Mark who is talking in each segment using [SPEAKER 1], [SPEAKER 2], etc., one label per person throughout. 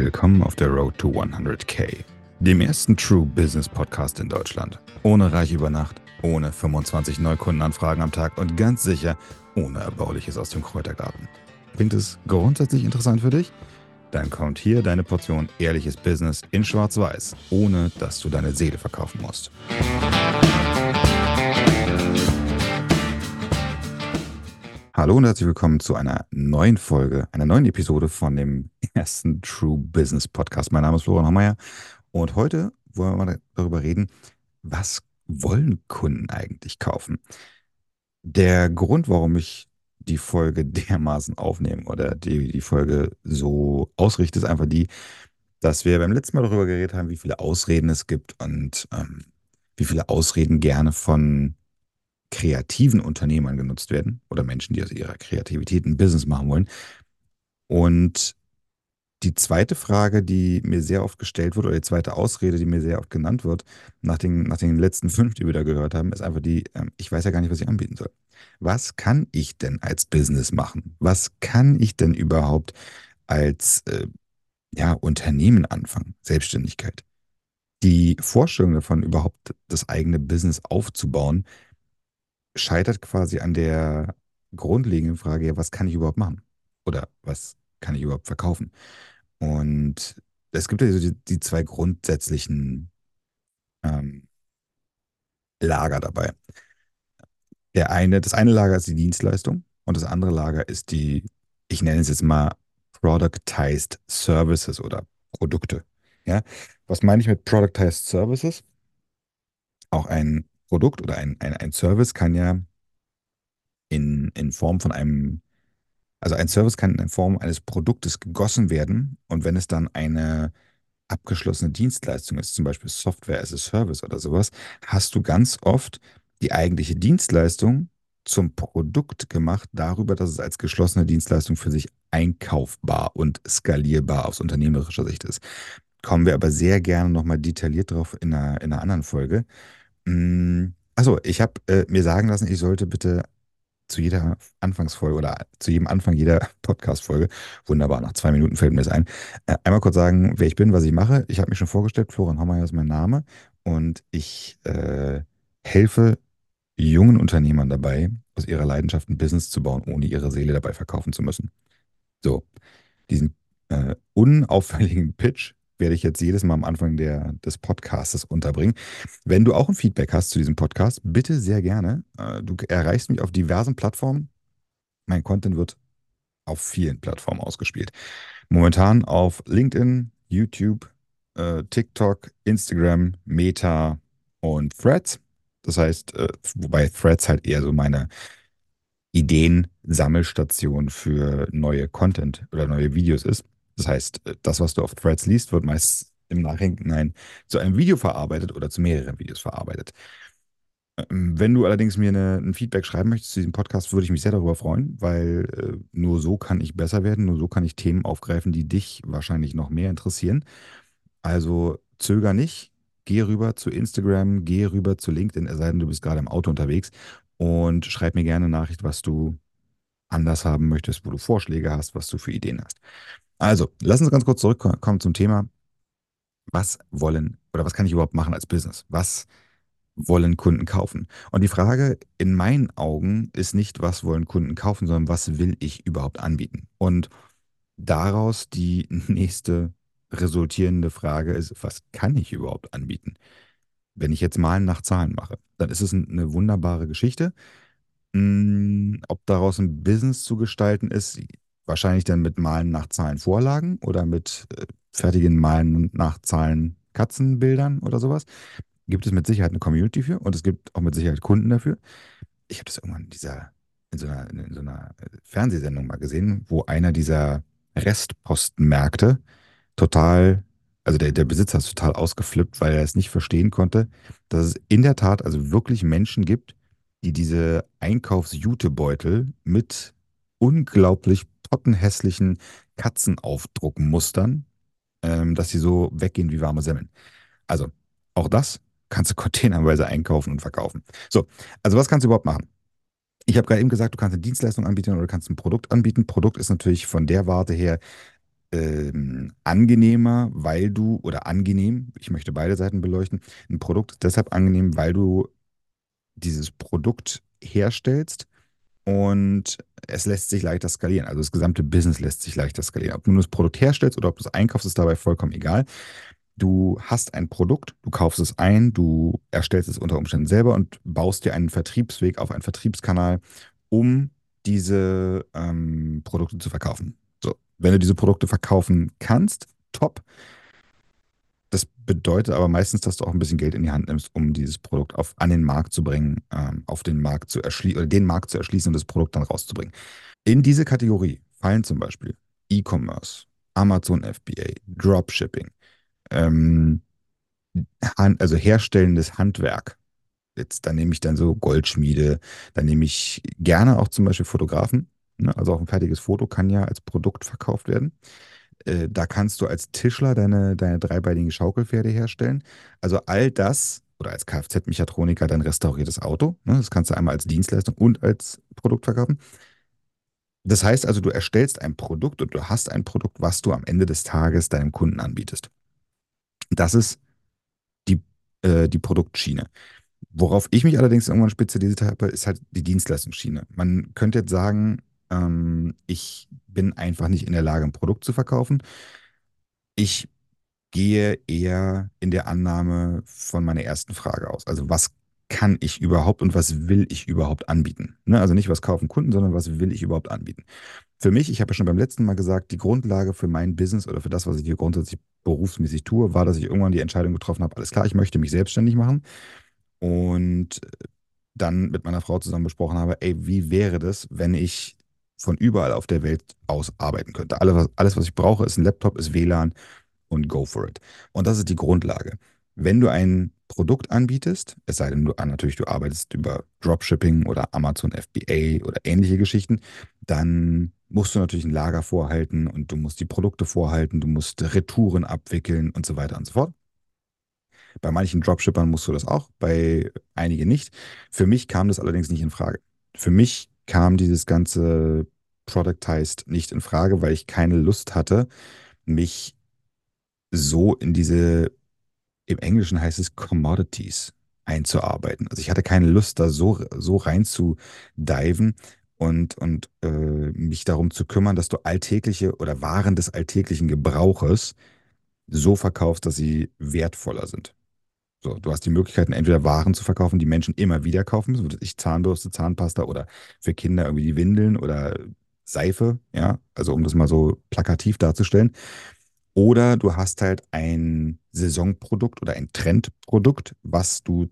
[SPEAKER 1] Willkommen auf der Road to 100k, dem ersten True Business Podcast in Deutschland. Ohne Reich über Nacht, ohne 25 Neukundenanfragen am Tag und ganz sicher ohne Erbauliches aus dem Kräutergarten. Klingt es grundsätzlich interessant für dich? Dann kommt hier deine Portion ehrliches Business in Schwarz-Weiß, ohne dass du deine Seele verkaufen musst. Hallo und herzlich willkommen zu einer neuen Folge, einer neuen Episode von dem ersten True Business Podcast. Mein Name ist Florian Hommeier und heute wollen wir mal darüber reden, was wollen Kunden eigentlich kaufen? Der Grund, warum ich die Folge dermaßen aufnehme oder die, die Folge so ausrichte, ist einfach die, dass wir beim letzten Mal darüber geredet haben, wie viele Ausreden es gibt und ähm, wie viele Ausreden gerne von kreativen Unternehmern genutzt werden oder Menschen, die aus ihrer Kreativität ein Business machen wollen. Und die zweite Frage, die mir sehr oft gestellt wird, oder die zweite Ausrede, die mir sehr oft genannt wird, nach den, nach den letzten fünf, die wir da gehört haben, ist einfach die, ähm, ich weiß ja gar nicht, was ich anbieten soll. Was kann ich denn als Business machen? Was kann ich denn überhaupt als äh, ja, Unternehmen anfangen? Selbstständigkeit. Die Vorstellung davon, überhaupt das eigene Business aufzubauen, scheitert quasi an der grundlegenden Frage, ja, was kann ich überhaupt machen? Oder was kann ich überhaupt verkaufen? Und es gibt ja so die, die zwei grundsätzlichen ähm, Lager dabei. Der eine, das eine Lager ist die Dienstleistung und das andere Lager ist die, ich nenne es jetzt mal Productized Services oder Produkte. Ja? Was meine ich mit Productized Services? Auch ein Produkt oder ein, ein, ein Service kann ja in, in Form von einem, also ein Service kann in Form eines Produktes gegossen werden und wenn es dann eine abgeschlossene Dienstleistung ist, zum Beispiel Software as a Service oder sowas, hast du ganz oft die eigentliche Dienstleistung zum Produkt gemacht, darüber, dass es als geschlossene Dienstleistung für sich einkaufbar und skalierbar aus unternehmerischer Sicht ist. Kommen wir aber sehr gerne nochmal detailliert drauf in einer, in einer anderen Folge. Mm, achso, ich habe äh, mir sagen lassen, ich sollte bitte zu jeder Anfangsfolge oder zu jedem Anfang jeder Podcast-Folge, wunderbar, nach zwei Minuten fällt mir das ein, äh, einmal kurz sagen, wer ich bin, was ich mache. Ich habe mich schon vorgestellt, Florian Hommeier ist mein Name und ich äh, helfe jungen Unternehmern dabei, aus ihrer Leidenschaft ein Business zu bauen, ohne ihre Seele dabei verkaufen zu müssen. So, diesen äh, unauffälligen Pitch werde ich jetzt jedes Mal am Anfang der, des Podcasts unterbringen. Wenn du auch ein Feedback hast zu diesem Podcast, bitte sehr gerne. Äh, du erreichst mich auf diversen Plattformen. Mein Content wird auf vielen Plattformen ausgespielt. Momentan auf LinkedIn, YouTube, äh, TikTok, Instagram, Meta und Threads. Das heißt, äh, wobei Threads halt eher so meine Ideen-Sammelstation für neue Content oder neue Videos ist. Das heißt, äh, das, was du auf Threads liest, wird meist im Nachhinein zu einem Video verarbeitet oder zu mehreren Videos verarbeitet. Ähm, wenn du allerdings mir eine, ein Feedback schreiben möchtest zu diesem Podcast, würde ich mich sehr darüber freuen, weil äh, nur so kann ich besser werden, nur so kann ich Themen aufgreifen, die dich wahrscheinlich noch mehr interessieren. Also zöger nicht, geh rüber zu Instagram, geh rüber zu LinkedIn, es sei denn, du bist gerade im Auto unterwegs und schreib mir gerne eine Nachricht, was du anders haben möchtest, wo du Vorschläge hast, was du für Ideen hast. Also, lass uns ganz kurz zurückkommen zum Thema. Was wollen oder was kann ich überhaupt machen als Business? Was wollen Kunden kaufen? Und die Frage in meinen Augen ist nicht, was wollen Kunden kaufen, sondern was will ich überhaupt anbieten? Und daraus die nächste resultierende Frage ist, was kann ich überhaupt anbieten? Wenn ich jetzt Malen nach Zahlen mache, dann ist es eine wunderbare Geschichte. Hm, ob daraus ein Business zu gestalten ist, Wahrscheinlich dann mit Malen nach Zahlen Vorlagen oder mit äh, fertigen Malen nach Zahlen Katzenbildern oder sowas. Gibt es mit Sicherheit eine Community für und es gibt auch mit Sicherheit Kunden dafür. Ich habe das irgendwann in dieser, in so einer, in so einer Fernsehsendung mal gesehen, wo einer dieser Restpostenmärkte total, also der, der Besitzer ist total ausgeflippt, weil er es nicht verstehen konnte, dass es in der Tat also wirklich Menschen gibt, die diese Einkaufsjutebeutel mit unglaublich pottenhässlichen Katzenaufdruckmustern, ähm, dass sie so weggehen wie warme Semmeln. Also, auch das kannst du containerweise einkaufen und verkaufen. So, also was kannst du überhaupt machen? Ich habe gerade eben gesagt, du kannst eine Dienstleistung anbieten oder du kannst ein Produkt anbieten. Produkt ist natürlich von der Warte her ähm, angenehmer, weil du, oder angenehm, ich möchte beide Seiten beleuchten, ein Produkt ist deshalb angenehm, weil du dieses Produkt herstellst und es lässt sich leichter skalieren. Also das gesamte Business lässt sich leichter skalieren. Ob du nur das Produkt herstellst oder ob du es einkaufst, ist dabei vollkommen egal. Du hast ein Produkt, du kaufst es ein, du erstellst es unter Umständen selber und baust dir einen Vertriebsweg auf einen Vertriebskanal, um diese ähm, Produkte zu verkaufen. So, wenn du diese Produkte verkaufen kannst, top. Das bedeutet aber meistens, dass du auch ein bisschen Geld in die Hand nimmst, um dieses Produkt auf, an den Markt zu bringen, ähm, auf den Markt zu erschließen oder den Markt zu erschließen und das Produkt dann rauszubringen. In diese Kategorie fallen zum Beispiel E-Commerce, Amazon FBA, Dropshipping, ähm, also herstellendes Handwerk. Jetzt, da nehme ich dann so Goldschmiede, da nehme ich gerne auch zum Beispiel Fotografen. Ne? Also auch ein fertiges Foto kann ja als Produkt verkauft werden. Äh, da kannst du als Tischler deine, deine dreibeinigen Schaukelpferde herstellen. Also all das, oder als Kfz-Mechatroniker dein restauriertes Auto. Ne? Das kannst du einmal als Dienstleistung und als Produkt verkaufen. Das heißt also, du erstellst ein Produkt und du hast ein Produkt, was du am Ende des Tages deinem Kunden anbietest. Das ist die, äh, die Produktschiene. Worauf ich mich allerdings irgendwann spezialisiert habe, ist halt die Dienstleistungsschiene. Man könnte jetzt sagen, ähm, ich bin einfach nicht in der Lage, ein Produkt zu verkaufen. Ich gehe eher in der Annahme von meiner ersten Frage aus. Also was kann ich überhaupt und was will ich überhaupt anbieten? Ne? Also nicht, was kaufen Kunden, sondern was will ich überhaupt anbieten? Für mich, ich habe ja schon beim letzten Mal gesagt, die Grundlage für mein Business oder für das, was ich hier grundsätzlich berufsmäßig tue, war, dass ich irgendwann die Entscheidung getroffen habe, alles klar, ich möchte mich selbstständig machen und dann mit meiner Frau zusammen besprochen habe, ey, wie wäre das, wenn ich von überall auf der Welt aus arbeiten könnte? Alles, was, ich brauche, ist ein Laptop, ist WLAN und go for it. Und das ist die Grundlage. Wenn du ein Produkt anbietest, es sei denn, du natürlich, du arbeitest über Dropshipping oder Amazon FBA oder ähnliche Geschichten, dann musst du natürlich ein Lager vorhalten und du musst die Produkte vorhalten, du musst Retouren abwickeln und so weiter und so fort. Bei manchen Dropshippern musst du das auch, bei einigen nicht. Für mich kam das allerdings nicht in Frage. Für mich kam dieses ganze Productized nicht in Frage, weil ich keine Lust hatte, mich so in diese, im Englischen heißt es Commodities einzuarbeiten. Also ich hatte keine Lust, da so, so rein zu diven und, und äh, mich darum zu kümmern, dass du alltägliche oder Waren des alltäglichen Gebrauches so verkaufst, dass sie wertvoller sind. So, du hast die Möglichkeiten, entweder Waren zu verkaufen, die Menschen immer wieder kaufen, so ich Zahnbürste, Zahnpasta oder für Kinder irgendwie die Windeln oder Seife, ja, also um das mal so plakativ darzustellen. Oder du hast halt ein Saisonprodukt oder ein Trendprodukt, was du,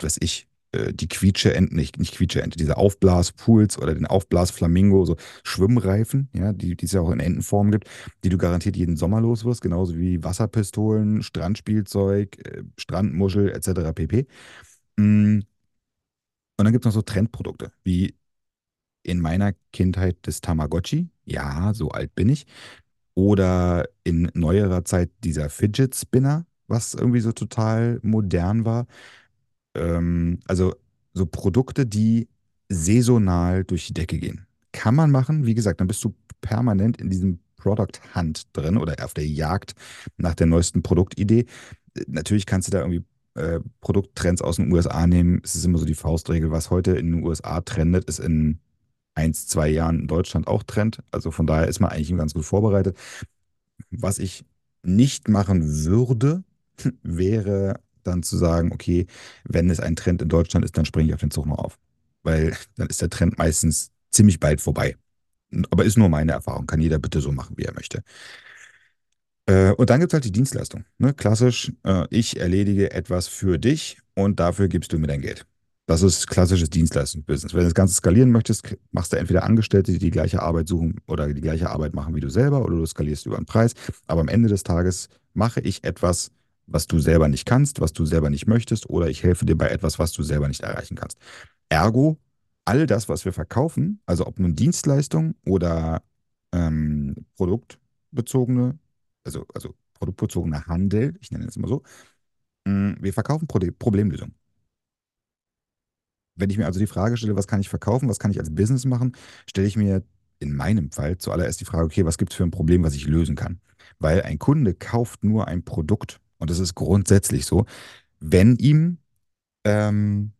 [SPEAKER 1] was ich, die Quietsche-Ente, nicht, nicht Quietsche-Ente, diese Aufblaspools oder den Aufblasflamingo, so Schwimmreifen, ja, die, die es ja auch in Entenform gibt, die du garantiert jeden Sommer los wirst, genauso wie Wasserpistolen, Strandspielzeug, äh, Strandmuschel etc. pp. Mm, Und dann gibt es noch so Trendprodukte, wie in meiner Kindheit das Tamagotchi. Ja, so alt bin ich. Oder in neuerer Zeit dieser Fidget Spinner, was irgendwie so total modern war. Ähm, also so Produkte, die saisonal durch die Decke gehen. Kann man machen, wie gesagt, dann bist du permanent in diesem Product Hunt drin oder auf der Jagd nach der neuesten Produktidee. Natürlich kannst du da irgendwie äh, Produkttrends aus den USA nehmen. Es ist immer so die Faustregel, was heute in den USA trendet, ist in eins, zwei Jahren in Deutschland auch Trend. Also von daher ist man eigentlich ganz gut vorbereitet. Was ich nicht machen würde, wäre dann zu sagen, okay, wenn es ein Trend in Deutschland ist, dann springe ich auf den Zug noch auf. Weil dann ist der Trend meistens ziemlich bald vorbei. Aber ist nur meine Erfahrung. Kann jeder bitte so machen, wie er möchte. Äh, und dann gibt es halt die Dienstleistung. Ne? Klassisch, äh, ich erledige etwas für dich und dafür gibst du mir dein Geld. Das ist klassisches Dienstleistungsbusiness. Wenn du das Ganze skalieren möchtest, machst du entweder Angestellte, die die gleiche Arbeit suchen oder die gleiche Arbeit machen wie du selber, oder du skalierst über den Preis. Aber am Ende des Tages mache ich etwas, was du selber nicht kannst, was du selber nicht möchtest, oder ich helfe dir bei etwas, was du selber nicht erreichen kannst. Ergo, all das, was wir verkaufen, also ob nun Dienstleistung oder ähm, produktbezogene also, also produktbezogener Handel, ich nenne es mal so, mh, wir verkaufen Pro Problemlösungen. Wenn ich mir also die Frage stelle, was kann ich verkaufen, was kann ich als Business machen, stelle ich mir in meinem Fall zuallererst die Frage, okay, was gibt es für ein Problem, was ich lösen kann? Weil ein Kunde kauft nur ein Produkt und das ist grundsätzlich so, wenn ihm ähm,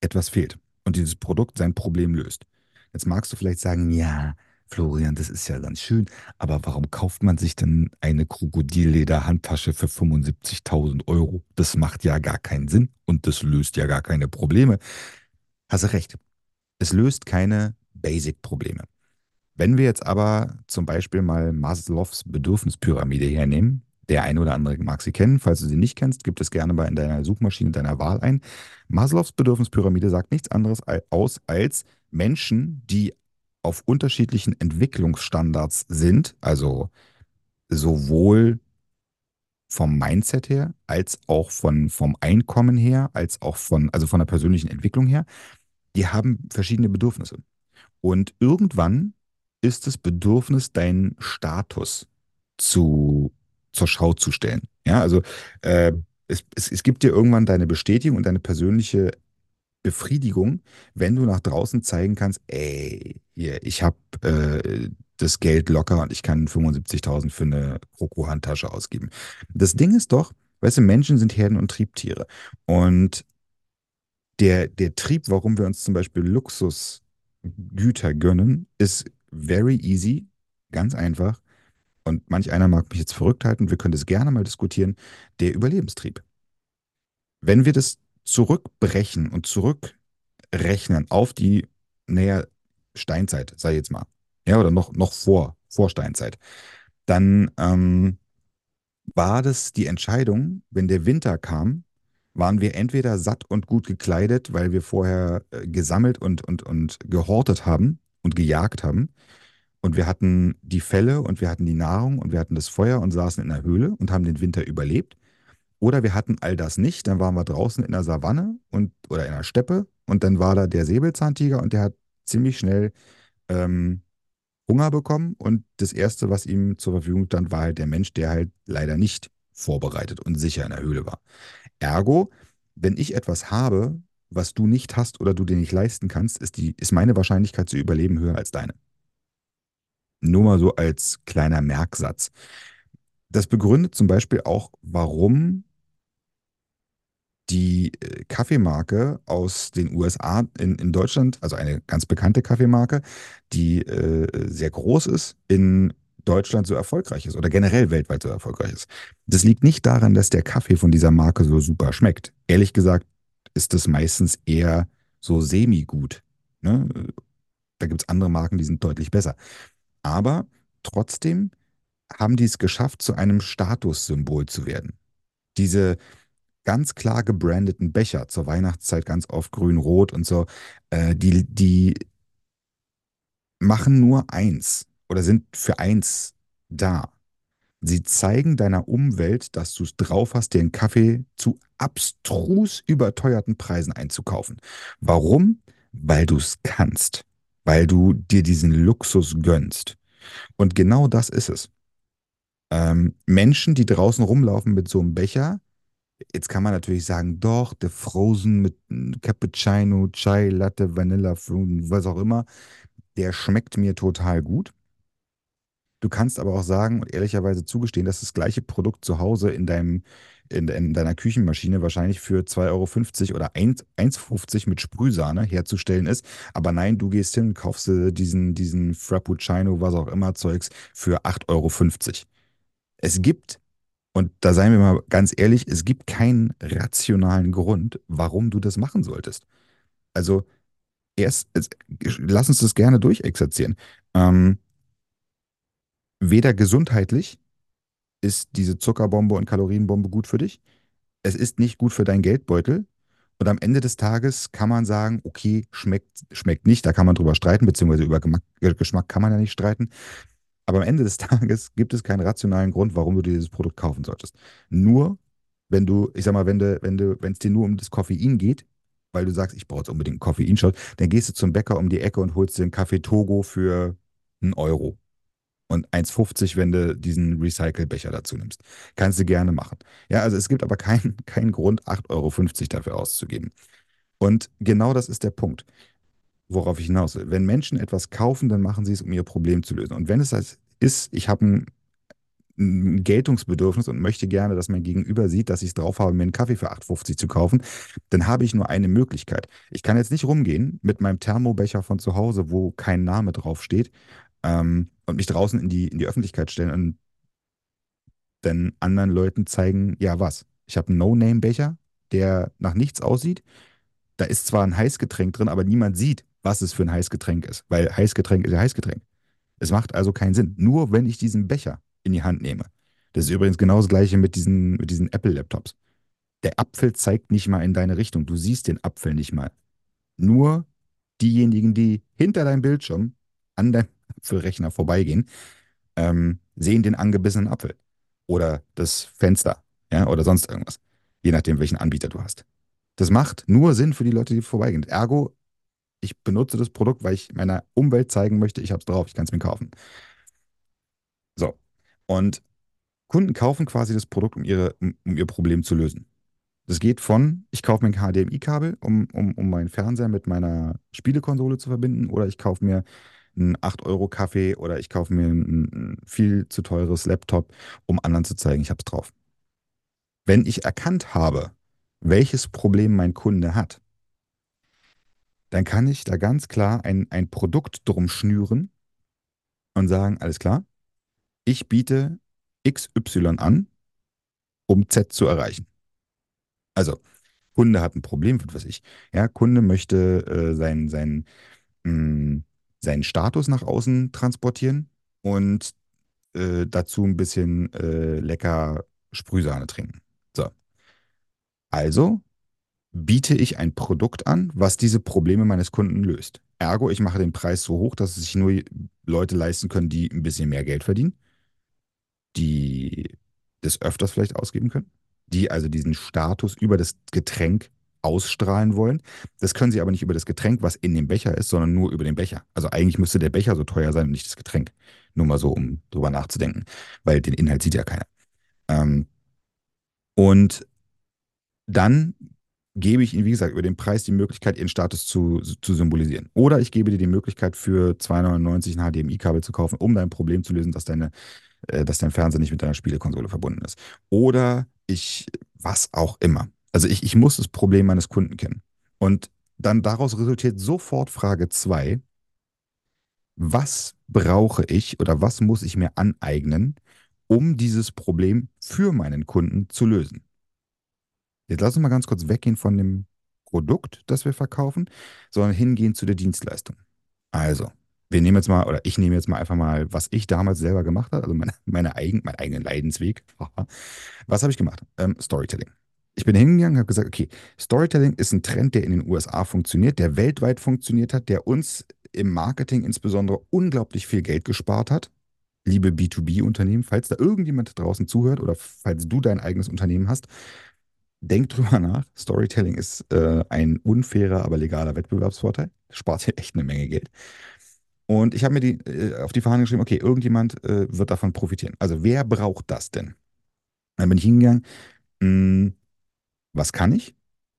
[SPEAKER 1] etwas fehlt und dieses Produkt sein Problem löst. Jetzt magst du vielleicht sagen, ja, Florian, das ist ja ganz schön, aber warum kauft man sich denn eine Krokodilleder-Handtasche für 75.000 Euro? Das macht ja gar keinen Sinn und das löst ja gar keine Probleme. Hast du recht. Es löst keine Basic-Probleme. Wenn wir jetzt aber zum Beispiel mal Maslows Bedürfnispyramide hernehmen, der eine oder andere mag sie kennen. Falls du sie nicht kennst, gib es gerne mal in deiner Suchmaschine deiner Wahl ein. Maslows Bedürfnispyramide sagt nichts anderes aus als Menschen, die auf unterschiedlichen Entwicklungsstandards sind, also sowohl vom Mindset her, als auch von, vom Einkommen her, als auch von, also von der persönlichen Entwicklung her, die haben verschiedene Bedürfnisse. Und irgendwann ist das Bedürfnis, deinen Status zu, zur Schau zu stellen. Ja, also äh, es, es, es gibt dir irgendwann deine Bestätigung und deine persönliche Befriedigung, wenn du nach draußen zeigen kannst, ey, hier, ich habe äh, das Geld locker und ich kann 75.000 für eine Kroko-Handtasche ausgeben. Das Ding ist doch, weißt du, Menschen sind Herden- und Triebtiere. Und der, der Trieb, warum wir uns zum Beispiel Luxusgüter gönnen, ist very easy, ganz einfach. Und manch einer mag mich jetzt verrückt halten, wir können das gerne mal diskutieren, der Überlebenstrieb. Wenn wir das zurückbrechen und zurückrechnen auf die, naja, Steinzeit, ich jetzt mal, ja, oder noch, noch vor, vor Steinzeit, dann ähm, war das die Entscheidung, wenn der Winter kam, waren wir entweder satt und gut gekleidet, weil wir vorher äh, gesammelt und, und, und gehortet haben und gejagt haben. Und wir hatten die Felle und wir hatten die Nahrung und wir hatten das Feuer und saßen in der Höhle und haben den Winter überlebt. Oder wir hatten all das nicht, dann waren wir draußen in der Savanne und, oder in der Steppe und dann war da der Säbelzahntiger und der hat ziemlich schnell ähm, Hunger bekommen und das Erste, was ihm zur Verfügung stand, war halt der Mensch, der halt leider nicht vorbereitet und sicher in der Höhle war. Ergo, wenn ich etwas habe, was du nicht hast oder du dir nicht leisten kannst, ist, die, ist meine Wahrscheinlichkeit zu überleben höher als deine. Nur mal so als kleiner Merksatz. Das begründet zum Beispiel auch, warum die äh, Kaffeemarke aus den USA in, in Deutschland, also eine ganz bekannte Kaffeemarke, die äh, sehr groß ist, in Deutschland so erfolgreich ist oder generell weltweit so erfolgreich ist. Das liegt nicht daran, dass der Kaffee von dieser Marke so super schmeckt. Ehrlich gesagt ist das meistens eher so semi-gut. Ne? Da gibt es andere Marken, die sind deutlich besser. Aber trotzdem haben die es geschafft, zu einem Statussymbol zu werden. Diese ganz klar gebrandeten Becher zur Weihnachtszeit ganz oft grün-rot und so, äh, die, die machen nur eins oder sind für eins da. Sie zeigen deiner Umwelt, dass du es drauf hast, einen Kaffee zu abstrus überteuerten Preisen einzukaufen. Warum? Weil du es kannst. Weil du dir diesen Luxus gönnst. Und genau das ist es. Ähm, Menschen, die draußen rumlaufen mit so einem Becher, Jetzt kann man natürlich sagen, doch, der Frozen mit Cappuccino, Chai, Latte, Vanilla, was auch immer, der schmeckt mir total gut. Du kannst aber auch sagen und ehrlicherweise zugestehen, dass das gleiche Produkt zu Hause in deinem, in, in deiner Küchenmaschine wahrscheinlich für 2,50 Euro oder 1,50 mit Sprühsahne herzustellen ist. Aber nein, du gehst hin und kaufst diesen, diesen Frappuccino, was auch immer, Zeugs für 8,50 Euro. Es gibt und da seien wir mal ganz ehrlich, es gibt keinen rationalen Grund, warum du das machen solltest. Also, erst, lass uns das gerne durchexerzieren. Ähm, weder gesundheitlich ist diese Zuckerbombe und Kalorienbombe gut für dich. Es ist nicht gut für deinen Geldbeutel. Und am Ende des Tages kann man sagen, okay, schmeckt, schmeckt nicht, da kann man drüber streiten, beziehungsweise über Geschmack kann man ja nicht streiten. Aber am Ende des Tages gibt es keinen rationalen Grund, warum du dieses Produkt kaufen solltest. Nur, wenn du, ich sag mal, wenn du, wenn du, wenn es dir nur um das Koffein geht, weil du sagst, ich brauche jetzt unbedingt einen Koffeinshot, dann gehst du zum Bäcker um die Ecke und holst dir einen Kaffee Togo für einen Euro. Und 1,50, wenn du diesen Recycle-Becher dazu nimmst. Kannst du gerne machen. Ja, also es gibt aber keinen kein Grund, 8,50 Euro dafür auszugeben. Und genau das ist der Punkt. worauf ich hinaus will. Wenn Menschen etwas kaufen, dann machen sie es, um ihr Problem zu lösen. Und wenn es als ist, ich habe ein, ein Geltungsbedürfnis und möchte gerne, dass mein Gegenüber sieht, dass ich es drauf habe, mir einen Kaffee für 8,50 zu kaufen, dann habe ich nur eine Möglichkeit. Ich kann jetzt nicht rumgehen mit meinem Thermobecher von zu Hause, wo kein Name draufsteht, ähm, und mich draußen in die, in die Öffentlichkeit stellen und dann anderen Leuten zeigen, ja was. Ich habe einen No-Name-Becher, der nach nichts aussieht. Da ist zwar ein Heißgetränk drin, aber niemand sieht, was es für ein Heißgetränk ist, weil Heißgetränk ist ja Heißgetränk. Es macht also keinen Sinn. Nur wenn ich diesen Becher in die Hand nehme. Das ist übrigens genau das gleiche mit diesen, mit diesen Apple-Laptops. Der Apfel zeigt nicht mal in deine Richtung. Du siehst den Apfel nicht mal. Nur diejenigen, die hinter deinem Bildschirm an deinem Apfelrechner vorbeigehen, ähm, sehen den angebissenen Apfel oder das Fenster, ja, oder sonst irgendwas, je nachdem, welchen Anbieter du hast. Das macht nur Sinn für die Leute, die vorbeigehen. Ergo, ich benutze das Produkt, weil ich meiner Umwelt zeigen möchte, ich habe es drauf, ich kann es mir kaufen. So. Und Kunden kaufen quasi das Produkt, um, ihre, um, ihr Problem zu lösen. Das geht von, ich kaufe mir ein HDMI-Kabel, um, um, um meinen Fernseher mit meiner Spielekonsole zu verbinden, oder ich kaufe mir einen 8-Euro-Kaffee oder ich kaufe mir ein, ein viel zu teures Laptop, um anderen zu zeigen, ich habe es drauf. Wenn ich erkannt habe, welches Problem mein Kunde hat, dann kann ich da ganz klar ein, ein Produkt drum schnüren und sagen, alles klar, ich biete XY an, um Z zu erreichen. Also, Kunde hat ein Problem, was weiß ich. Ja, Kunde möchte äh, sein, sein, mh, mm, seinen Status nach außen transportieren und äh, dazu ein bisschen äh, lecker Sprühsahne trinken. So. Also biete ich ein Produkt an, was diese Probleme meines Kunden löst. Ergo, ich mache den Preis so hoch, dass es sich nur Leute leisten können, die ein bisschen mehr Geld verdienen, die das öfters vielleicht ausgeben können, die also diesen Status über das Getränk ausstrahlen wollen. Das können sie aber nicht über das Getränk, was in dem Becher ist, sondern nur über den Becher. Also eigentlich müsste der Becher so teuer sein und nicht das Getränk. Nur mal so, um drüber nachzudenken, weil den Inhalt sieht ja keiner. Ähm, und dann gebe ich ihnen, wie gesagt, über den Preis die Möglichkeit, ihren Status zu, zu symbolisieren. Oder ich gebe dir die Möglichkeit, für 2,99 ein HDMI-Kabel zu kaufen, um dein Problem zu lösen, dass, deine, äh, dass dein Fernseher nicht mit deiner Spielekonsole verbunden ist. Oder ich, was auch immer. Also ich, ich muss das Problem meines Kunden kennen. Und dann daraus resultiert sofort Frage 2. Was brauche ich oder was muss ich mir aneignen, um dieses Problem für meinen Kunden zu lösen? Jetzt lass uns mal ganz kurz weggehen von dem Produkt, das wir verkaufen, sondern hingehen zu der Dienstleistung. Also, wir nehmen jetzt mal, oder ich nehme jetzt mal einfach mal, was ich damals selber gemacht habe, also meine, meine eigen, meinen eigenen Leidensweg. was habe ich gemacht? Ähm, Storytelling ich bin hingegangen und habe gesagt, okay, Storytelling ist ein Trend, der in den USA funktioniert, der weltweit funktioniert hat, der uns im Marketing insbesondere unglaublich viel Geld gespart hat. Liebe B2B-Unternehmen, falls da irgendjemand draußen zuhört oder falls du dein eigenes Unternehmen hast, denk drüber nach. Storytelling ist äh, ein unfairer, aber legaler Wettbewerbsvorteil. Spart dir echt eine Menge Geld. Und ich habe mir die, äh, auf die Fahne geschrieben, okay, irgendjemand äh, wird davon profitieren. Also wer braucht das denn? Dann bin ich hingegangen, mh, hm, was kann ich?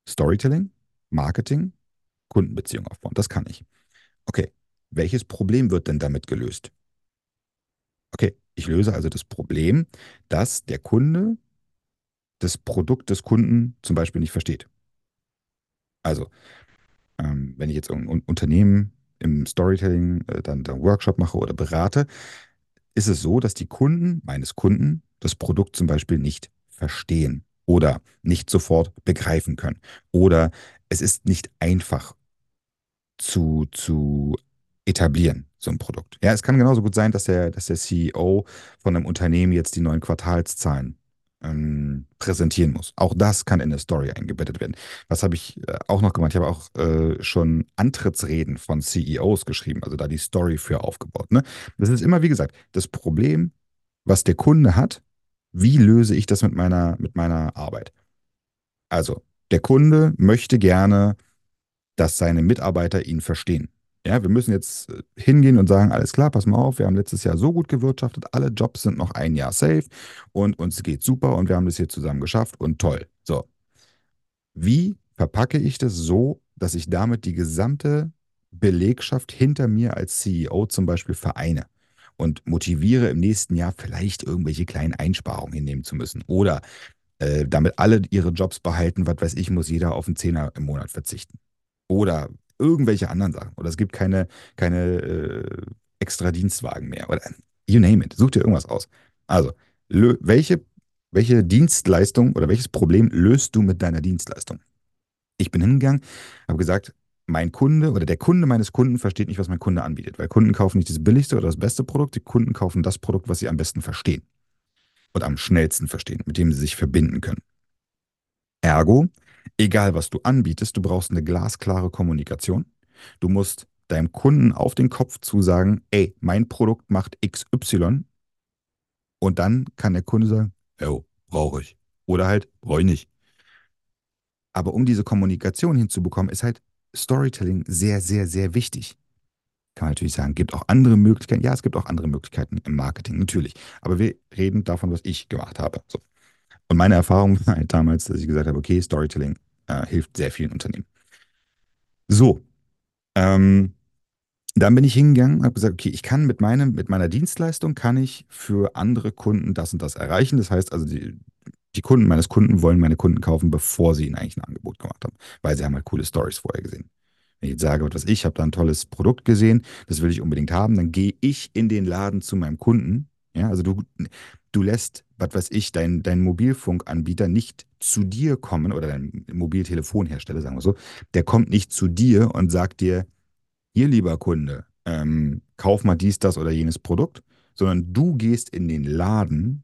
[SPEAKER 1] Storytelling, Marketing, Kundenbeziehung aufbauen. Das kann ich. Okay, welches Problem wird denn damit gelöst? Okay, ich löse also das Problem, dass der Kunde das Produkt des Kunden zum Beispiel nicht versteht. Also, ähm, wenn ich jetzt ein Unternehmen im Storytelling äh, dann, dann Workshop mache oder berate, ist es so, dass die Kunden meines Kunden das Produkt zum Beispiel nicht verstehen oder nicht sofort begreifen können. Oder es ist nicht einfach zu, zu etablieren, so ein Produkt. Ja, es kann genauso gut sein, dass der, dass der CEO von einem Unternehmen jetzt die neuen Quartalszahlen ähm, präsentieren muss. Auch das kann in der Story eingebettet werden. Was habe ich äh, auch noch gemacht? Ich habe auch äh, schon Antrittsreden von CEOs geschrieben, also da die Story für aufgebaut. Ne? Das ist immer, wie gesagt, das Problem, was der Kunde hat, wie löse ich das mit meiner, mit meiner Arbeit? Also, der Kunde möchte gerne, dass seine Mitarbeiter ihn verstehen. Ja, wir müssen jetzt äh, hingehen und sagen, alles klar, pass mal auf, wir haben letztes Jahr so gut gewirtschaftet, alle Jobs sind noch ein Jahr safe und uns geht super und wir haben das hier zusammen geschafft und toll. So. Wie verpacke ich das so, dass ich damit die gesamte Belegschaft hinter mir als CEO zum Beispiel vereine und motiviere im nächsten Jahr vielleicht irgendwelche kleinen Einsparungen hinnehmen zu müssen. Oder äh, damit alle ihre Jobs behalten, was weiß ich, muss jeder auf einen Zehner im Monat verzichten. Oder irgendwelche anderen Sachen. Oder es gibt keine, keine äh, extra Dienstwagen mehr. Oder you name it. Such dir irgendwas aus. Also, welche, welche Dienstleistung oder welches Problem löst du mit deiner Dienstleistung? Ich bin hingegangen, habe gesagt, mein Kunde oder der Kunde meines Kunden versteht nicht, was mein Kunde anbietet, weil Kunden kaufen nicht das billigste oder das beste Produkt, die Kunden kaufen das Produkt, was sie am besten verstehen und am schnellsten verstehen, mit dem sie sich verbinden können. Ergo, egal was du anbietest, du brauchst eine glasklare Kommunikation. Du musst deinem Kunden auf den Kopf zusagen, ey, mein Produkt macht XY und dann kann der Kunde sagen, oh, brauche ich. Oder halt, brauche ich nicht. Aber um diese Kommunikation hinzubekommen, ist halt Storytelling sehr, sehr, sehr wichtig. Kann man natürlich sagen, gibt auch andere Möglichkeiten. Ja, es gibt auch andere Möglichkeiten im Marketing, natürlich. Aber wir reden davon, was ich gemacht habe. So. Und meine Erfahrung war halt damals, dass ich gesagt habe, okay, Storytelling äh, hilft sehr vielen Unternehmen. So, ähm, dann bin ich hingegangen und habe gesagt, okay, ich kann mit meinem, mit meiner Dienstleistung kann ich für andere Kunden das und das erreichen. Das heißt also, die, die Kunden meines Kunden wollen meine Kunden kaufen, bevor sie ihnen eigentlich ein Angebot gemacht haben, weil sie haben halt coole Stories vorher gesehen. Wenn ich jetzt sage, was ich habe da ein tolles Produkt gesehen, das will ich unbedingt haben, dann gehe ich in den Laden zu meinem Kunden. Ja, also du, du lässt, was weiß ich, dein, dein Mobilfunkanbieter nicht zu dir kommen oder dein Mobiltelefonhersteller, sagen wir so, der kommt nicht zu dir und sagt dir, hier lieber Kunde, ähm, kauf mal dies, das oder jenes Produkt, sondern du gehst in den Laden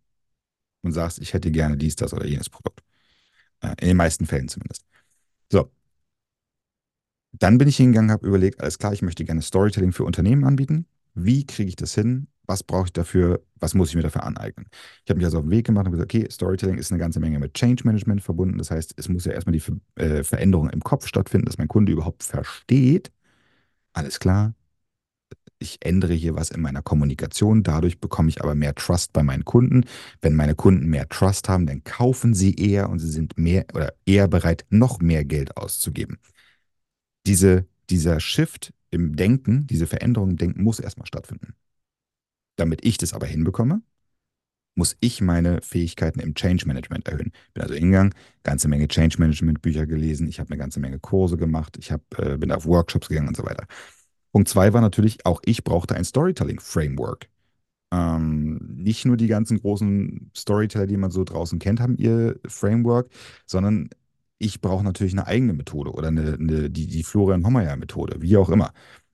[SPEAKER 1] und sagst, ich hätte gerne dies, das oder jenes Produkt. Äh, in den meisten Fällen zumindest. So. Dann bin ich hingegangen, habe überlegt, alles klar, ich möchte gerne Storytelling für Unternehmen anbieten. Wie kriege ich das hin? Was brauche ich dafür? Was muss ich mir dafür aneignen? Ich habe mich also auf den Weg gemacht und gesagt, okay, Storytelling ist eine ganze Menge mit Change Management verbunden. Das heißt, es muss ja erstmal die äh, Veränderung im Kopf stattfinden, dass mein Kunde überhaupt versteht, alles klar, ich ändere hier was in meiner Kommunikation, dadurch bekomme ich aber mehr Trust bei meinen Kunden. Wenn meine Kunden mehr Trust haben, dann kaufen sie eher und sie sind mehr oder eher bereit, noch mehr Geld auszugeben. Diese, dieser Shift im Denken, diese Veränderung im Denken muss erstmal stattfinden. Damit ich das aber hinbekomme, muss ich meine Fähigkeiten im Change Management erhöhen. Bin also hingegangen, ganze Menge Change Management Bücher gelesen, ich habe eine ganze Menge Kurse gemacht, ich hab, äh, bin auf Workshops gegangen und so weiter. Punkt zwei war natürlich, auch ich brauchte ein Storytelling-Framework. Ähm, nicht nur die ganzen großen Storyteller, die man so draußen kennt, haben ihr Framework, sondern ich brauche natürlich eine eigene Methode oder eine, eine, die, die Florian Hommeyer-Methode, wie auch immer.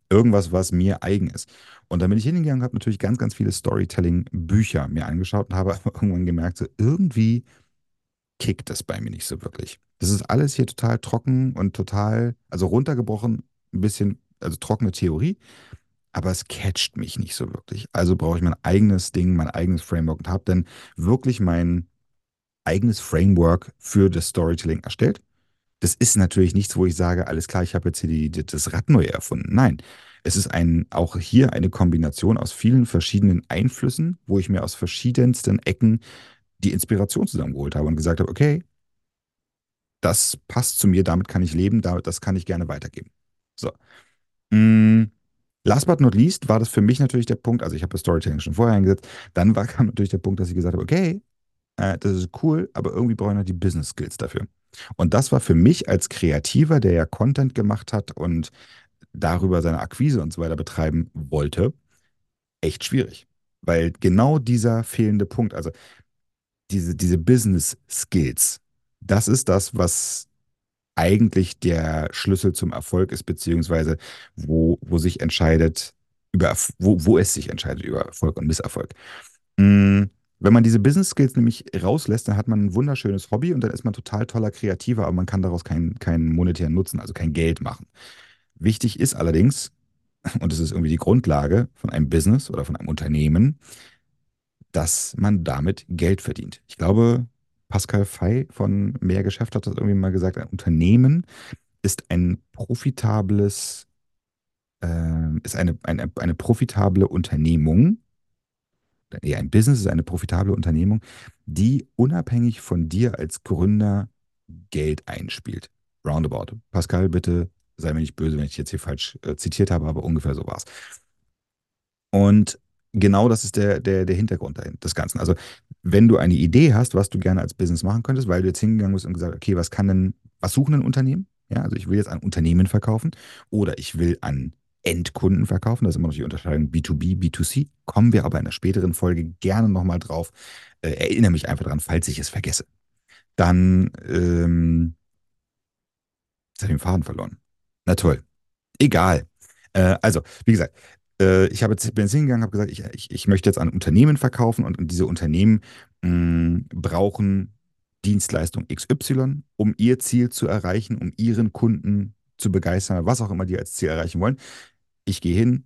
[SPEAKER 1] Irgendwas, was mir eigen ist. Und dann bin ich hingegangen habe natürlich ganz, ganz viele Storytelling-Bücher mir angeschaut und habe irgendwann gemerkt, so irgendwie kickt das bei mir nicht so wirklich. Das ist alles hier total trocken und total, also runtergebrochen, ein bisschen also trockene Theorie, aber es catcht mich nicht so wirklich. Also brauche ich mein eigenes Ding, mein eigenes Framework und habe dann wirklich mein eigenes Framework für das Storytelling erstellt. Das ist natürlich nichts, wo ich sage, alles klar, ich habe jetzt hier die, die, das Rad neu erfunden. Nein, es ist ein, auch hier eine Kombination aus vielen verschiedenen Einflüssen, wo ich mir aus verschiedensten Ecken die Inspiration zusammengeholt habe und gesagt habe, okay, das passt zu mir, damit kann ich leben, das kann ich gerne weitergeben. So. Mm, last but not least war das für mich natürlich der Punkt, also ich habe das Storytelling schon vorher eingesetzt, dann war, kam natürlich der Punkt, dass ich gesagt habe, okay, äh, das ist cool, aber irgendwie brauche ich die Business Skills dafür. Und das war für mich als Kreativer, der ja Content gemacht hat und darüber seine Akquise und so weiter betreiben wollte, echt schwierig. Weil genau dieser fehlende Punkt, also diese, diese Business Skills, das ist das, was eigentlich der Schlüssel zum Erfolg ist, beziehungsweise wo, wo sich entscheidet, über, wo, wo es sich entscheidet über Erfolg und Misserfolg. Mm, wenn man diese Business Skills nämlich rauslässt, dann hat man ein wunderschönes Hobby und dann ist man total toller Kreativer, aber man kann daraus keinen kein monetären Nutzen, also kein Geld machen. Wichtig ist allerdings, und das ist irgendwie die Grundlage von einem Business oder von einem Unternehmen, dass man damit Geld verdient. Ich glaube, Pascal Fay von Mehrgeschäft hat das irgendwie mal gesagt, ein Unternehmen ist ein profitables, äh, ist eine, eine, eine profitable Unternehmung, ja, ein Business ist eine profitable Unternehmung, die unabhängig von dir als Gründer Geld einspielt. Roundabout. Pascal, bitte Sei mir nicht böse, wenn ich jetzt hier falsch äh, zitiert habe, aber ungefähr so war es. Und genau das ist der, der, der Hintergrund des Ganzen. Also, wenn du eine Idee hast, was du gerne als Business machen könntest, weil du jetzt hingegangen bist und gesagt, okay, was kann denn, was suchen denn Unternehmen? Ja, also ich will jetzt an Unternehmen verkaufen oder ich will an Endkunden verkaufen. Das ist immer noch die Unterscheidung B2B, B2C. Kommen wir aber in einer späteren Folge gerne nochmal drauf. Äh, erinnere mich einfach daran, falls ich es vergesse. Dann, ähm, jetzt habe ich den Faden verloren. Na toll. Egal. Äh, also, wie gesagt, äh, ich habe jetzt, bin jetzt hingegangen, habe gesagt, ich, ich, ich möchte jetzt an Unternehmen verkaufen und, und diese Unternehmen mh, brauchen Dienstleistung XY, um ihr Ziel zu erreichen, um ihren Kunden zu begeistern, was auch immer die als Ziel erreichen wollen. Ich gehe hin,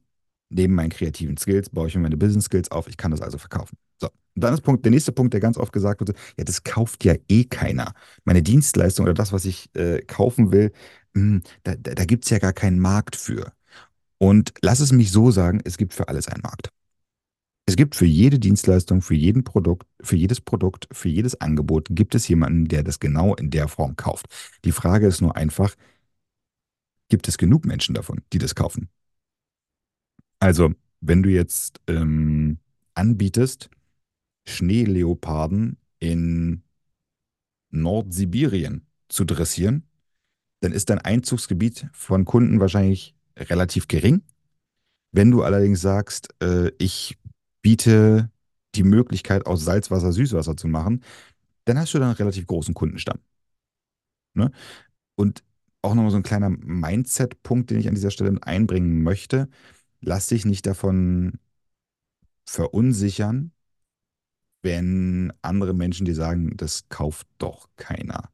[SPEAKER 1] neben meinen kreativen Skills baue ich mir meine Business Skills auf, ich kann das also verkaufen. So. Und dann ist Punkt, der nächste Punkt, der ganz oft gesagt wird, ja, das kauft ja eh keiner. Meine Dienstleistung oder das, was ich äh, kaufen will, mh, da, da, da gibt es ja gar keinen Markt für. Und lass es mich so sagen, es gibt für alles einen Markt. Es gibt für jede Dienstleistung, für jeden Produkt, für jedes Produkt, für jedes Angebot gibt es jemanden, der das genau in der Form kauft. Die Frage ist nur einfach, gibt es genug Menschen davon, die das kaufen? Also, wenn du jetzt ähm, anbietest, Schneeleoparden in Nordsibirien zu dressieren, dann ist dein Einzugsgebiet von Kunden wahrscheinlich relativ gering. Wenn du allerdings sagst, äh, ich biete die Möglichkeit, aus Salzwasser Süßwasser zu machen, dann hast du dann einen relativ großen Kundenstamm. Ne? Und auch nochmal so ein kleiner Mindset-Punkt, den ich an dieser Stelle einbringen möchte. Lass dich nicht davon verunsichern, wenn andere Menschen dir sagen, das kauft doch keiner.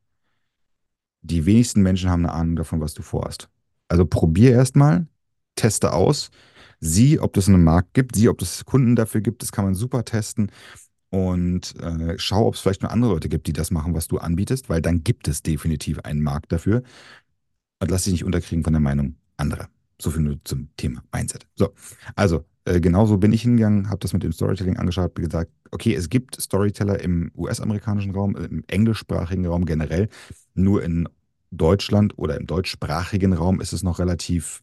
[SPEAKER 1] Die wenigsten Menschen haben eine Ahnung davon, was du vorhast. Also probier erstmal, teste aus, sieh, ob es einen Markt gibt, sieh, ob es Kunden dafür gibt. Das kann man super testen. Und äh, schau, ob es vielleicht noch andere Leute gibt, die das machen, was du anbietest, weil dann gibt es definitiv einen Markt dafür. Und lass dich nicht unterkriegen von der Meinung anderer. So viel nur zum Thema Mindset. So, also äh, genauso bin ich hingegangen, habe das mit dem Storytelling angeschaut, gesagt, okay, es gibt Storyteller im US-amerikanischen Raum, im englischsprachigen Raum generell, nur in Deutschland oder im deutschsprachigen Raum ist es noch relativ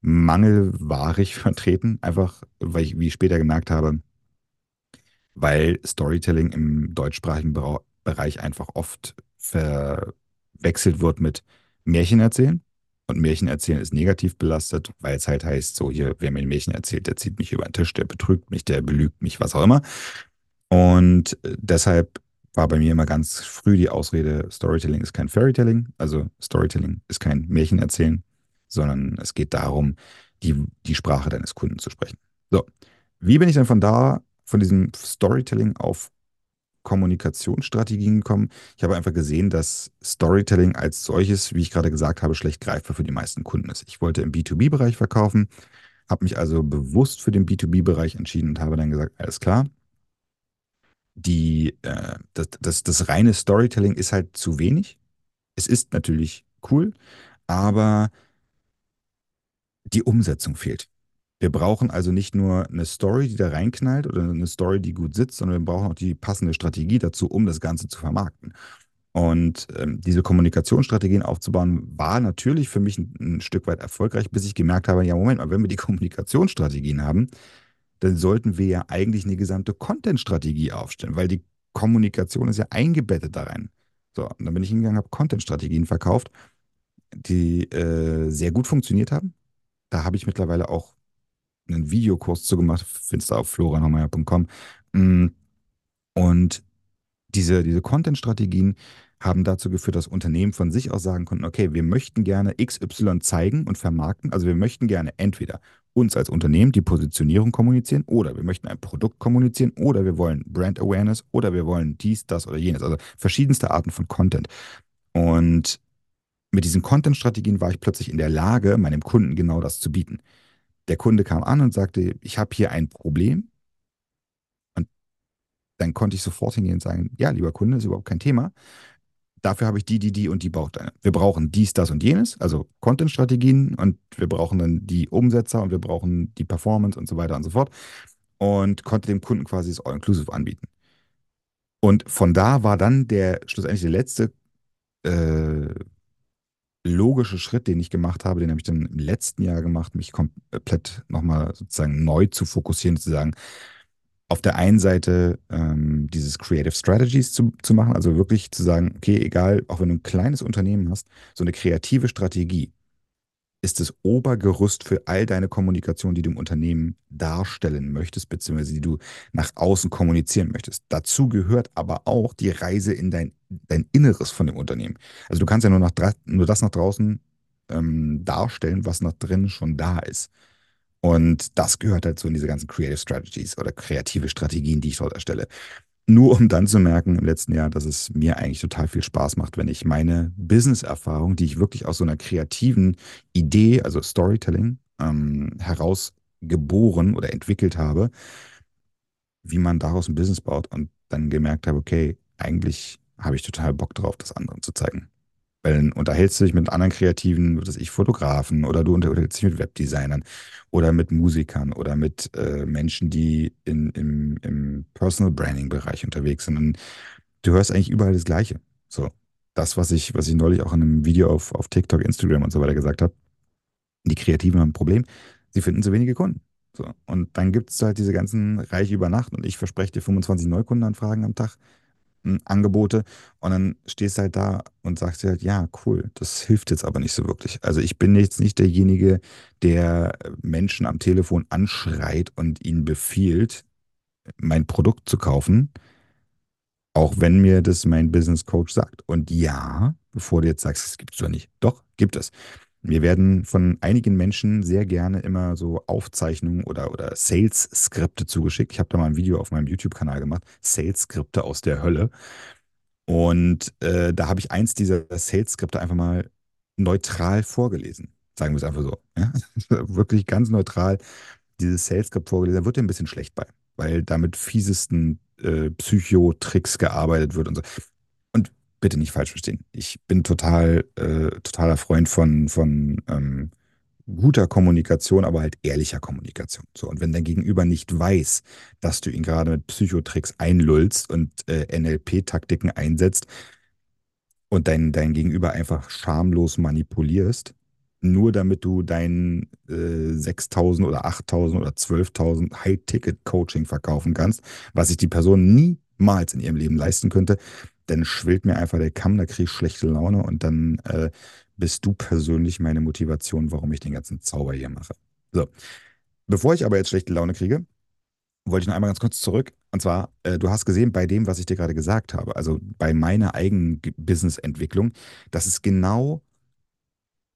[SPEAKER 1] mangelwahrig vertreten, einfach weil ich, wie ich später gemerkt habe, weil Storytelling im deutschsprachigen Bereich einfach oft verwechselt wird mit Märchen erzählen. Und Märchen erzählen ist negativ belastet, weil es halt heißt, so hier, wer mir ein Märchen erzählt, der zieht mich über den Tisch, der betrügt mich, der belügt mich, was auch immer. Und äh, deshalb war bei mir immer ganz früh die Ausrede, Storytelling ist kein Fairytelling, also Storytelling ist kein Märchen erzählen, sondern es geht darum, die, die Sprache deines Kunden zu sprechen. So, wie bin ich denn von da, von diesem Storytelling auf Kommunikationsstrategien gekommen? Ich habe einfach gesehen, dass Storytelling als solches, wie ich gerade gesagt habe, schlecht greifbar für die meisten Kunden ist. Ich wollte im B2B-Bereich verkaufen, habe mich also bewusst für den B2B-Bereich entschieden und habe dann gesagt, alles klar, die, äh, das, das, das reine Storytelling ist halt zu wenig. Es ist natürlich cool, aber die Umsetzung fehlt. Wir brauchen also nicht nur eine Story, die da reinknallt oder eine Story, die gut sitzt, sondern wir brauchen auch die passende Strategie dazu, um das Ganze zu vermarkten. Und ähm, diese Kommunikationsstrategien aufzubauen, war natürlich für mich ein, ein, Stück weit erfolgreich, bis ich gemerkt habe, ja, Moment mal, wenn wir die Kommunikationsstrategien haben, dann sollten wir ja eigentlich eine gesamte Content-Strategie aufstellen, weil die Kommunikation ist ja eingebettet da rein. So, und dann bin ich hingegangen, habe Content-Strategien verkauft, die äh, sehr gut funktioniert haben. Da habe ich mittlerweile auch einen Videokurs zu gemacht, findest du auf floranhomeyer.com. Mm, und diese, diese Content-Strategien haben dazu geführt, dass Unternehmen von sich aus sagen konnten, okay, wir möchten gerne XY zeigen und vermarkten. Also wir möchten gerne entweder uns als Unternehmen die Positionierung kommunizieren oder wir möchten ein Produkt kommunizieren oder wir wollen Brand Awareness oder wir wollen dies, das oder jenes. Also verschiedenste Arten von Content. Und mit diesen Content-Strategien war ich plötzlich in der Lage, meinem Kunden genau das zu bieten. Der Kunde kam an und sagte, ich habe hier ein Problem. Und dann konnte ich sofort hingehen und sagen, ja, lieber Kunde, ist überhaupt kein Thema. Dafür habe ich die, die, die und die Bausteine. Wir brauchen dies, das und jenes, also Content-Strategien und wir brauchen dann die Umsetzer und wir brauchen die Performance und so weiter und so fort. Und konnte dem Kunden quasi das All-Inclusive anbieten. Und von da war dann der schlussendlich der letzte äh, logische Schritt, den ich gemacht habe, den habe ich dann im letzten Jahr gemacht, mich komplett nochmal sozusagen neu zu fokussieren, zu sagen, auf der einen Seite ähm, dieses Creative Strategies zu, zu machen, also wirklich zu sagen, okay, egal, auch wenn du ein kleines Unternehmen hast, so eine kreative Strategie ist das Obergerüst für all deine Kommunikation, die du im Unternehmen darstellen möchtest, beziehungsweise die du nach außen kommunizieren möchtest. Dazu gehört aber auch die Reise in dein, dein Inneres von dem Unternehmen. Also du kannst ja nur, nach, nur das nach draußen ähm, darstellen, was nach drinnen schon da ist. Und das gehört halt so in diese ganzen Creative Strategies oder kreative Strategien, die ich dort erstelle. Nur um dann zu merken im letzten Jahr, dass es mir eigentlich total viel Spaß macht, wenn ich meine Business-Erfahrung, die ich wirklich aus so einer kreativen Idee, also Storytelling, ähm, heraus geboren oder entwickelt habe, wie man daraus ein Business baut und dann gemerkt habe, okay, eigentlich habe ich total Bock drauf, das anderen zu zeigen. Weil dann unterhältst du dich mit anderen Kreativen, was weiß ich, Fotografen oder du unterhältst dich mit Webdesignern oder mit Musikern oder mit äh, Menschen, die in, im, im Personal Branding-Bereich unterwegs sind. Und du hörst eigentlich überall das Gleiche. So, das, was ich, was ich neulich auch in einem Video auf, auf TikTok, Instagram und so weiter gesagt habe, die Kreativen haben ein Problem, sie finden zu wenige Kunden. So, und dann gibt es halt diese ganzen Reich über Nacht und ich verspreche dir 25 Neukundenanfragen am Tag. Angebote und dann stehst du halt da und sagst dir halt, ja, cool, das hilft jetzt aber nicht so wirklich. Also ich bin jetzt nicht derjenige, der Menschen am Telefon anschreit und ihnen befiehlt, mein Produkt zu kaufen, auch wenn mir das mein Business Coach sagt. Und ja, bevor du jetzt sagst, es gibt es doch nicht. Doch, gibt es. Mir werden von einigen Menschen sehr gerne immer so Aufzeichnungen oder, oder Sales-Skripte zugeschickt. Ich habe da mal ein Video auf meinem YouTube-Kanal gemacht, Sales-Skripte aus der Hölle. Und äh, da habe ich eins dieser Sales-Skripte einfach mal neutral vorgelesen. Sagen wir es einfach so. Ja? Wirklich ganz neutral dieses Sales-Skript vorgelesen. Da wird dir ein bisschen schlecht bei, weil da mit fiesesten äh, Psychotricks gearbeitet wird und so bitte nicht falsch verstehen. Ich bin total, äh, totaler Freund von, von ähm, guter Kommunikation, aber halt ehrlicher Kommunikation. So, und wenn dein Gegenüber nicht weiß, dass du ihn gerade mit Psychotricks einlullst und äh, NLP-Taktiken einsetzt und dein, dein Gegenüber einfach schamlos manipulierst, nur damit du dein äh, 6.000 oder 8.000 oder 12.000 High-Ticket-Coaching verkaufen kannst, was sich die Person niemals in ihrem Leben leisten könnte, dann schwillt mir einfach der Kamm, da kriege ich schlechte Laune und dann äh, bist du persönlich meine Motivation, warum ich den ganzen Zauber hier mache. So, bevor ich aber jetzt schlechte Laune kriege, wollte ich noch einmal ganz kurz zurück. Und zwar, äh, du hast gesehen bei dem, was ich dir gerade gesagt habe, also bei meiner eigenen Business-Entwicklung, dass es genau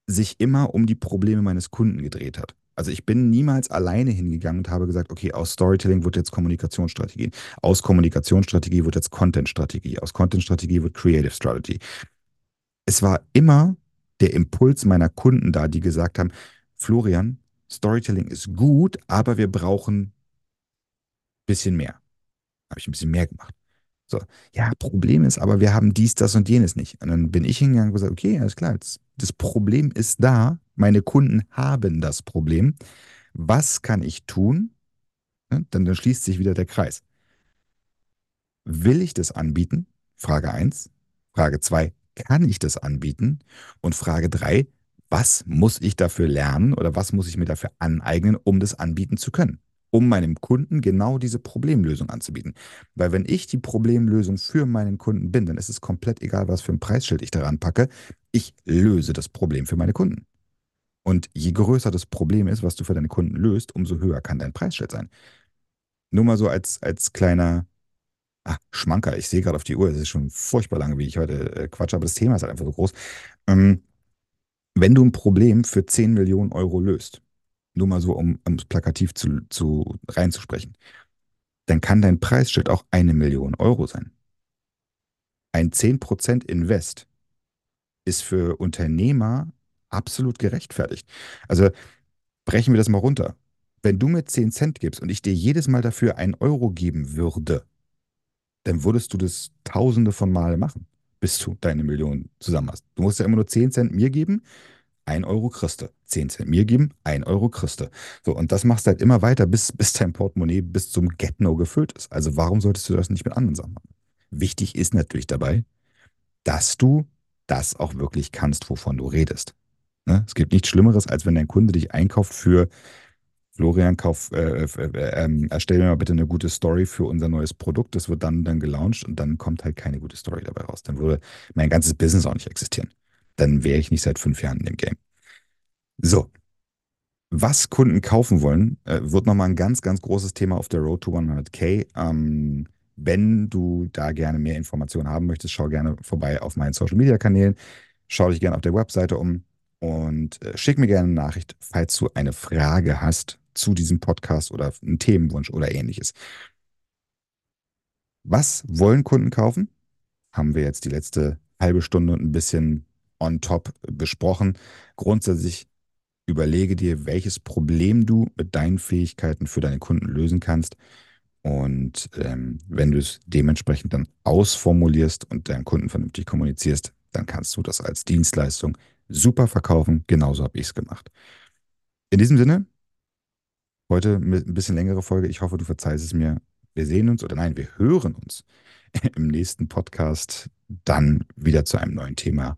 [SPEAKER 1] sich immer um die Probleme meines Kunden gedreht hat. Also ich bin niemals alleine hingegangen und habe gesagt, okay, aus Storytelling wird jetzt Kommunikationsstrategie, aus Kommunikationsstrategie wird jetzt Contentstrategie, aus Contentstrategie wird Creative Strategy. Es war immer der Impuls meiner Kunden da, die gesagt haben, Florian, Storytelling ist gut, aber wir brauchen ein bisschen mehr. Habe ich ein bisschen mehr gemacht. So, ja, Problem ist aber, wir haben dies, das und jenes nicht. Und dann bin ich hingegangen und gesagt, okay, alles klar, das, das Problem ist da, meine Kunden haben das Problem. Was kann ich tun? Ja, dann, dann schließt sich wieder der Kreis. Will ich das anbieten? Frage 1. Frage 2, kann ich das anbieten? Und Frage 3, was muss ich dafür lernen oder was muss ich mir dafür aneignen, um das anbieten zu können? Um meinem Kunden genau diese Problemlösung anzubieten. Weil wenn ich die Problemlösung für meinen Kunden bin, dann ist es komplett egal, was für ein Preisschild ich daran packe. Ich löse das Problem für meine Kunden. Und je größer das Problem ist, was du für deine Kunden löst, umso höher kann dein Preisschild sein. Nur mal so als, als kleiner ah, Schmanker. Ich sehe gerade auf die Uhr, es ist schon furchtbar lange, wie ich heute äh, quatsche, aber das Thema ist halt einfach so groß. Ähm, wenn du ein Problem für 10 Millionen Euro löst, nur mal so, um, um plakativ zu, zu reinzusprechen, dann kann dein Preisschild auch eine Million Euro sein. Ein 10% Invest ist für Unternehmer absolut gerechtfertigt. Also brechen wir das mal runter. Wenn du mir 10 Cent gibst und ich dir jedes Mal dafür einen Euro geben würde, dann würdest du das tausende von Mal machen, bis du deine Million zusammen hast. Du musst ja immer nur 10 Cent mir geben 1 Euro kriegst 10 Cent mir geben, 1 Euro kriegst So, und das machst du halt immer weiter, bis, bis dein Portemonnaie bis zum Get-No gefüllt ist. Also warum solltest du das nicht mit anderen Sachen machen? Wichtig ist natürlich dabei, dass du das auch wirklich kannst, wovon du redest. Ne? Es gibt nichts Schlimmeres, als wenn dein Kunde dich einkauft für Florian, kauf, äh, äh, ähm, erstell mir mal bitte eine gute Story für unser neues Produkt. Das wird dann, dann gelauncht und dann kommt halt keine gute Story dabei raus. Dann würde mein ganzes Business auch nicht existieren. Dann wäre ich nicht seit fünf Jahren in dem Game. So, was Kunden kaufen wollen, äh, wird nochmal ein ganz, ganz großes Thema auf der Road to 100k. Ähm, wenn du da gerne mehr Informationen haben möchtest, schau gerne vorbei auf meinen Social Media Kanälen. Schau dich gerne auf der Webseite um und äh, schick mir gerne eine Nachricht, falls du eine Frage hast zu diesem Podcast oder einen Themenwunsch oder ähnliches. Was wollen Kunden kaufen? Haben wir jetzt die letzte halbe Stunde ein bisschen on top besprochen. Grundsätzlich überlege dir, welches Problem du mit deinen Fähigkeiten für deine Kunden lösen kannst. Und ähm, wenn du es dementsprechend dann ausformulierst und deinen Kunden vernünftig kommunizierst, dann kannst du das als Dienstleistung super verkaufen. Genauso habe ich es gemacht. In diesem Sinne, heute ein bisschen längere Folge. Ich hoffe, du verzeihst es mir. Wir sehen uns oder nein, wir hören uns im nächsten Podcast dann wieder zu einem neuen Thema.